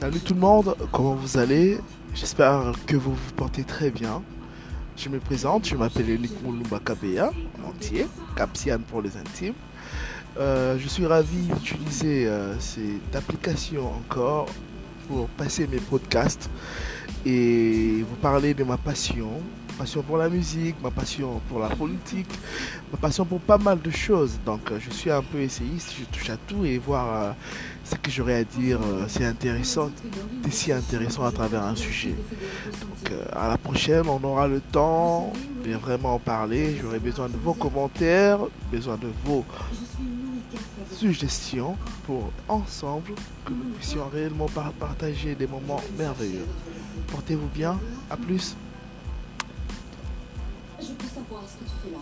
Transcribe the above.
Salut tout le monde, comment vous allez? J'espère que vous vous portez très bien. Je me présente, je m'appelle Elik Moulumba Kabea, en entier, Capsian pour les intimes. Euh, je suis ravi d'utiliser euh, cette application encore pour passer mes podcasts et vous parler de ma passion, passion pour la musique, ma passion pour la politique, ma passion pour pas mal de choses. Donc euh, je suis un peu essayiste, je touche à tout et voir euh, ce que j'aurais à dire, euh, c'est intéressant, c'est si intéressant à travers un sujet. Donc à la prochaine, on aura le temps de vraiment en parler. J'aurai besoin de vos commentaires, besoin de vos suggestions pour ensemble que nous puissions réellement par- partager des moments merveilleux. Portez-vous bien, à plus. Je peux savoir ce que tu fais là.